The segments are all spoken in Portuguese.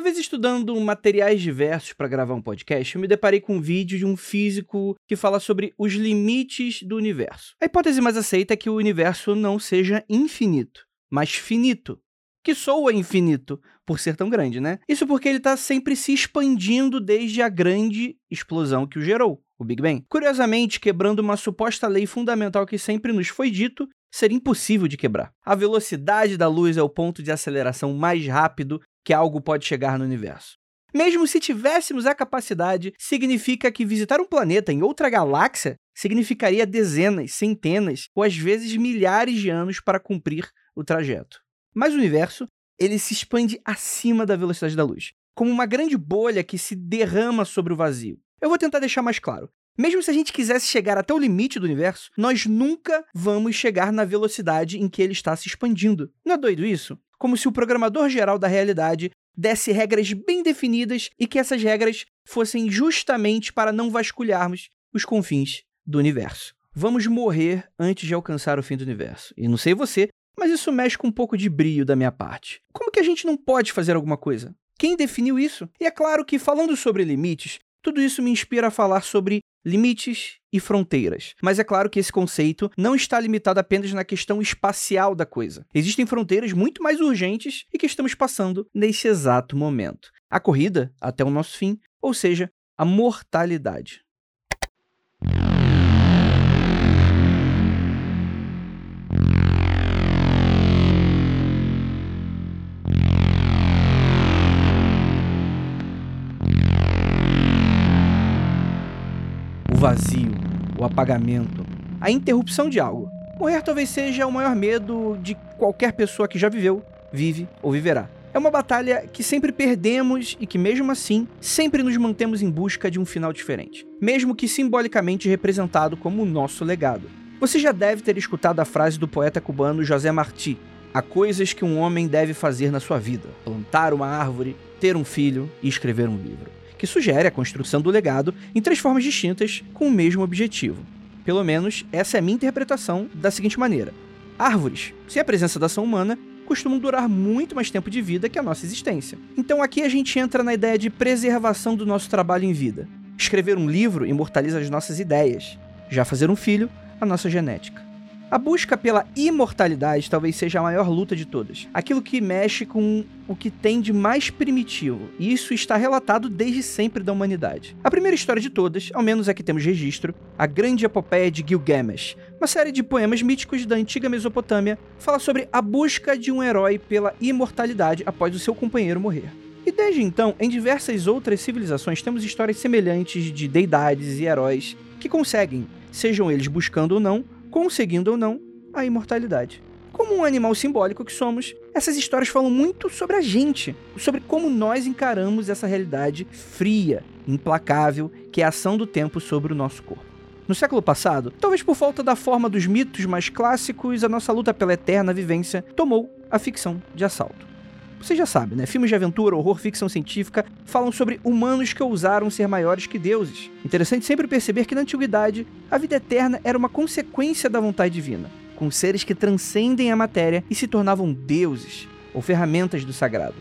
Uma vez estudando materiais diversos para gravar um podcast, eu me deparei com um vídeo de um físico que fala sobre os limites do universo. A hipótese mais aceita é que o universo não seja infinito, mas finito. Que soa infinito por ser tão grande, né? Isso porque ele está sempre se expandindo desde a grande explosão que o gerou, o Big Bang. Curiosamente, quebrando uma suposta lei fundamental que sempre nos foi dito ser impossível de quebrar. A velocidade da luz é o ponto de aceleração mais rápido que algo pode chegar no universo. Mesmo se tivéssemos a capacidade, significa que visitar um planeta em outra galáxia significaria dezenas, centenas ou às vezes milhares de anos para cumprir o trajeto. Mas o universo, ele se expande acima da velocidade da luz, como uma grande bolha que se derrama sobre o vazio. Eu vou tentar deixar mais claro. Mesmo se a gente quisesse chegar até o limite do universo, nós nunca vamos chegar na velocidade em que ele está se expandindo. Não é doido isso? Como se o programador geral da realidade desse regras bem definidas e que essas regras fossem justamente para não vasculharmos os confins do universo. Vamos morrer antes de alcançar o fim do universo. E não sei você, mas isso mexe com um pouco de brio da minha parte. Como que a gente não pode fazer alguma coisa? Quem definiu isso? E é claro que, falando sobre limites, tudo isso me inspira a falar sobre limites e fronteiras. Mas é claro que esse conceito não está limitado apenas na questão espacial da coisa. Existem fronteiras muito mais urgentes e que estamos passando nesse exato momento. A corrida até o nosso fim, ou seja, a mortalidade. vazio, o apagamento, a interrupção de algo. Morrer talvez seja o maior medo de qualquer pessoa que já viveu, vive ou viverá. É uma batalha que sempre perdemos e que, mesmo assim, sempre nos mantemos em busca de um final diferente, mesmo que simbolicamente representado como o nosso legado. Você já deve ter escutado a frase do poeta cubano José Martí: Há coisas que um homem deve fazer na sua vida: plantar uma árvore, ter um filho e escrever um livro que sugere a construção do legado em três formas distintas com o mesmo objetivo. Pelo menos essa é a minha interpretação da seguinte maneira: árvores, sem a presença da ação humana, costumam durar muito mais tempo de vida que a nossa existência. Então aqui a gente entra na ideia de preservação do nosso trabalho em vida. Escrever um livro imortaliza as nossas ideias, já fazer um filho, a nossa genética. A busca pela imortalidade talvez seja a maior luta de todas. Aquilo que mexe com o que tem de mais primitivo, e isso está relatado desde sempre da humanidade. A primeira história de todas, ao menos a que temos registro, a Grande Epopeia de Gilgamesh, uma série de poemas míticos da antiga Mesopotâmia, fala sobre a busca de um herói pela imortalidade após o seu companheiro morrer. E desde então, em diversas outras civilizações, temos histórias semelhantes de deidades e heróis que conseguem, sejam eles buscando ou não, conseguindo ou não a imortalidade. Como um animal simbólico que somos, essas histórias falam muito sobre a gente, sobre como nós encaramos essa realidade fria, implacável, que é a ação do tempo sobre o nosso corpo. No século passado, talvez por falta da forma dos mitos mais clássicos, a nossa luta pela eterna vivência tomou a ficção de assalto. Você já sabe, né? Filmes de aventura, horror, ficção científica falam sobre humanos que ousaram ser maiores que deuses. Interessante sempre perceber que na antiguidade a vida eterna era uma consequência da vontade divina, com seres que transcendem a matéria e se tornavam deuses ou ferramentas do sagrado.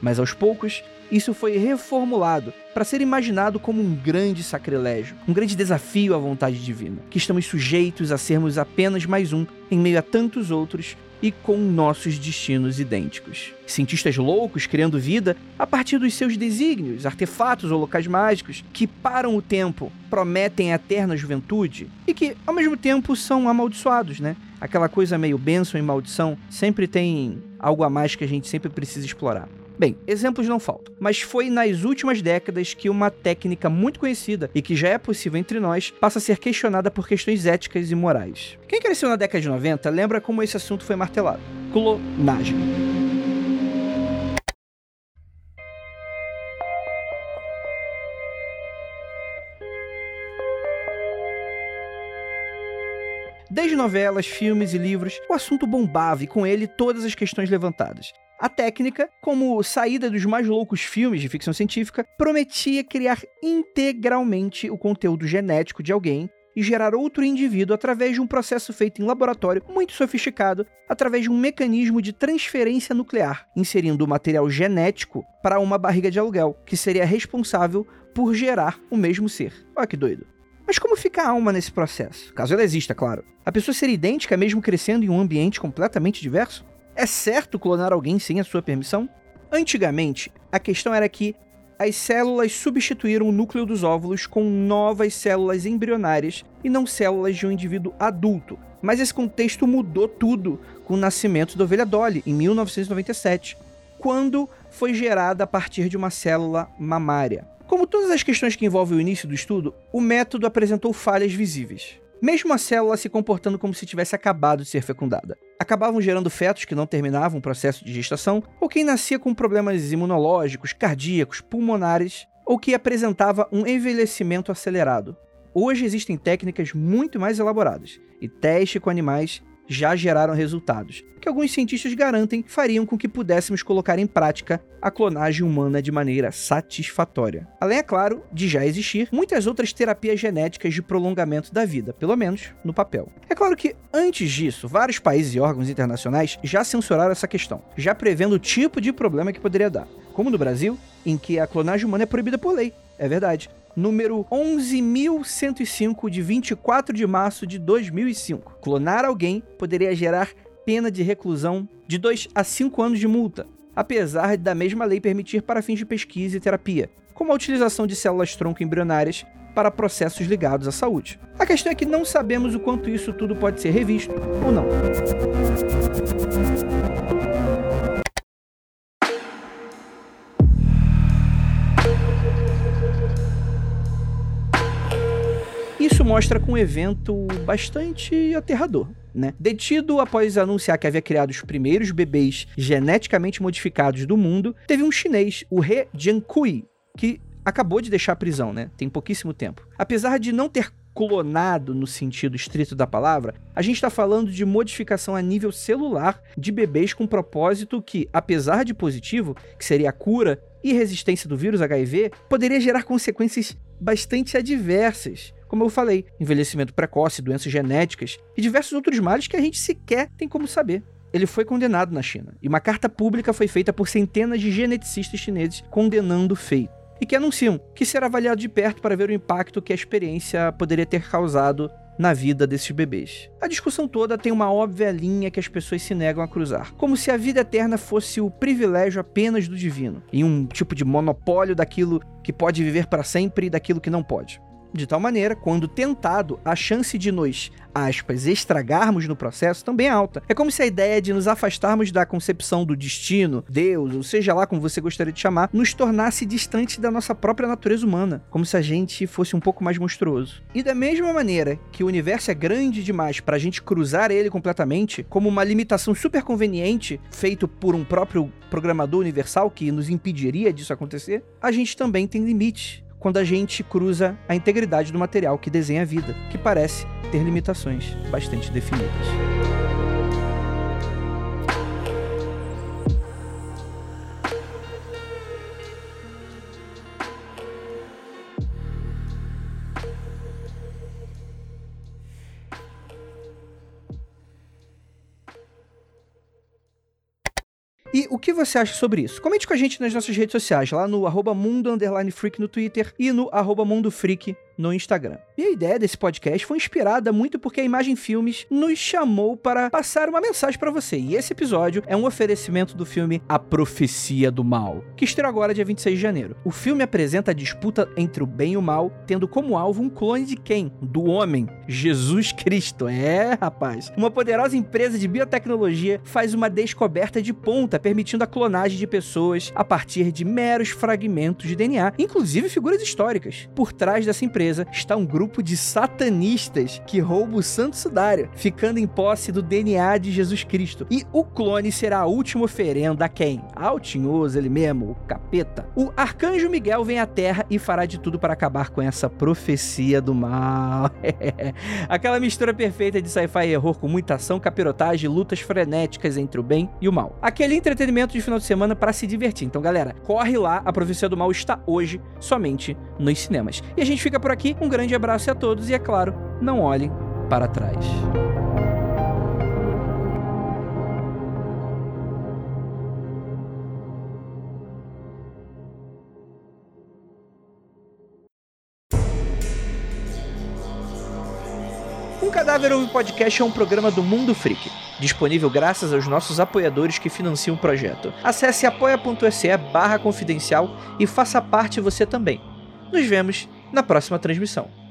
Mas aos poucos, isso foi reformulado para ser imaginado como um grande sacrilégio, um grande desafio à vontade divina, que estamos sujeitos a sermos apenas mais um em meio a tantos outros e com nossos destinos idênticos. Cientistas loucos criando vida a partir dos seus desígnios, artefatos ou locais mágicos que param o tempo, prometem a eterna juventude e que, ao mesmo tempo, são amaldiçoados, né? Aquela coisa meio bênção e maldição sempre tem algo a mais que a gente sempre precisa explorar. Bem, exemplos não faltam, mas foi nas últimas décadas que uma técnica muito conhecida e que já é possível entre nós passa a ser questionada por questões éticas e morais. Quem cresceu na década de 90 lembra como esse assunto foi martelado: clonagem. Desde novelas, filmes e livros, o assunto bombava e com ele todas as questões levantadas. A técnica, como saída dos mais loucos filmes de ficção científica, prometia criar integralmente o conteúdo genético de alguém e gerar outro indivíduo através de um processo feito em laboratório muito sofisticado, através de um mecanismo de transferência nuclear, inserindo o material genético para uma barriga de aluguel, que seria responsável por gerar o mesmo ser. Olha que doido. Mas como fica a alma nesse processo? Caso ela exista, claro. A pessoa seria idêntica mesmo crescendo em um ambiente completamente diverso? É certo clonar alguém sem a sua permissão? Antigamente, a questão era que as células substituíram o núcleo dos óvulos com novas células embrionárias e não células de um indivíduo adulto. Mas esse contexto mudou tudo com o nascimento da ovelha Dolly, em 1997, quando foi gerada a partir de uma célula mamária. Como todas as questões que envolvem o início do estudo, o método apresentou falhas visíveis. Mesmo a célula se comportando como se tivesse acabado de ser fecundada. Acabavam gerando fetos que não terminavam o processo de gestação, ou quem nascia com problemas imunológicos, cardíacos, pulmonares, ou que apresentava um envelhecimento acelerado. Hoje existem técnicas muito mais elaboradas, e testes com animais já geraram resultados, que alguns cientistas garantem fariam com que pudéssemos colocar em prática a clonagem humana de maneira satisfatória. Além, é claro, de já existir muitas outras terapias genéticas de prolongamento da vida, pelo menos no papel. É claro que, antes disso, vários países e órgãos internacionais já censuraram essa questão, já prevendo o tipo de problema que poderia dar. Como no Brasil, em que a clonagem humana é proibida por lei. É verdade número 11.105 de 24 de março de 2005. Clonar alguém poderia gerar pena de reclusão de 2 a 5 anos de multa, apesar da mesma lei permitir para fins de pesquisa e terapia, como a utilização de células tronco embrionárias para processos ligados à saúde. A questão é que não sabemos o quanto isso tudo pode ser revisto ou não. Isso mostra com um evento bastante aterrador. Né? Detido após anunciar que havia criado os primeiros bebês geneticamente modificados do mundo, teve um chinês, o He Jiankui, que acabou de deixar a prisão, né? Tem pouquíssimo tempo. Apesar de não ter clonado no sentido estrito da palavra, a gente está falando de modificação a nível celular de bebês com propósito que, apesar de positivo, que seria a cura e resistência do vírus HIV, poderia gerar consequências bastante adversas, como eu falei, envelhecimento precoce, doenças genéticas e diversos outros males que a gente sequer tem como saber. Ele foi condenado na China, e uma carta pública foi feita por centenas de geneticistas chineses condenando o feito, e que anunciam que será avaliado de perto para ver o impacto que a experiência poderia ter causado na vida desses bebês. A discussão toda tem uma óbvia linha que as pessoas se negam a cruzar, como se a vida eterna fosse o privilégio apenas do divino, e um tipo de monopólio daquilo que pode viver para sempre e daquilo que não pode. De tal maneira, quando tentado, a chance de nos, aspas, estragarmos no processo também é alta. É como se a ideia de nos afastarmos da concepção do destino, Deus, ou seja lá como você gostaria de chamar, nos tornasse distante da nossa própria natureza humana, como se a gente fosse um pouco mais monstruoso. E da mesma maneira que o universo é grande demais para a gente cruzar ele completamente, como uma limitação super conveniente feito por um próprio programador universal que nos impediria disso acontecer, a gente também tem limites quando a gente cruza a integridade do material que desenha a vida, que parece ter limitações bastante definidas. Que você acha sobre isso? Comente com a gente nas nossas redes sociais, lá no arroba mundo freak no Twitter e no arroba mundo freak no Instagram. E a ideia desse podcast foi inspirada muito porque a Imagem Filmes nos chamou para passar uma mensagem para você. E esse episódio é um oferecimento do filme A Profecia do Mal, que estreou agora dia 26 de janeiro. O filme apresenta a disputa entre o bem e o mal, tendo como alvo um clone de quem? Do homem, Jesus Cristo. É, rapaz. Uma poderosa empresa de biotecnologia faz uma descoberta de ponta, permitindo a clonagem de pessoas a partir de meros fragmentos de DNA, inclusive figuras históricas. Por trás dessa empresa empresa está um grupo de satanistas que rouba o santo sudário, ficando em posse do DNA de Jesus Cristo. E o clone será a última oferenda a quem? Ao tinhoso, ele mesmo, o capeta. O arcanjo Miguel vem à Terra e fará de tudo para acabar com essa profecia do mal. Aquela mistura perfeita de sci-fi e horror com muita ação, capirotagem e lutas frenéticas entre o bem e o mal. Aquele entretenimento de final de semana para se divertir. Então, galera, corre lá, a profecia do mal está hoje somente nos cinemas. E a gente fica por aqui. Um grande abraço a todos e, é claro, não olhem para trás. Cadáver Ouve Podcast é um programa do Mundo Freak, disponível graças aos nossos apoiadores que financiam o projeto. Acesse apoia.se barra confidencial e faça parte você também. Nos vemos na próxima transmissão.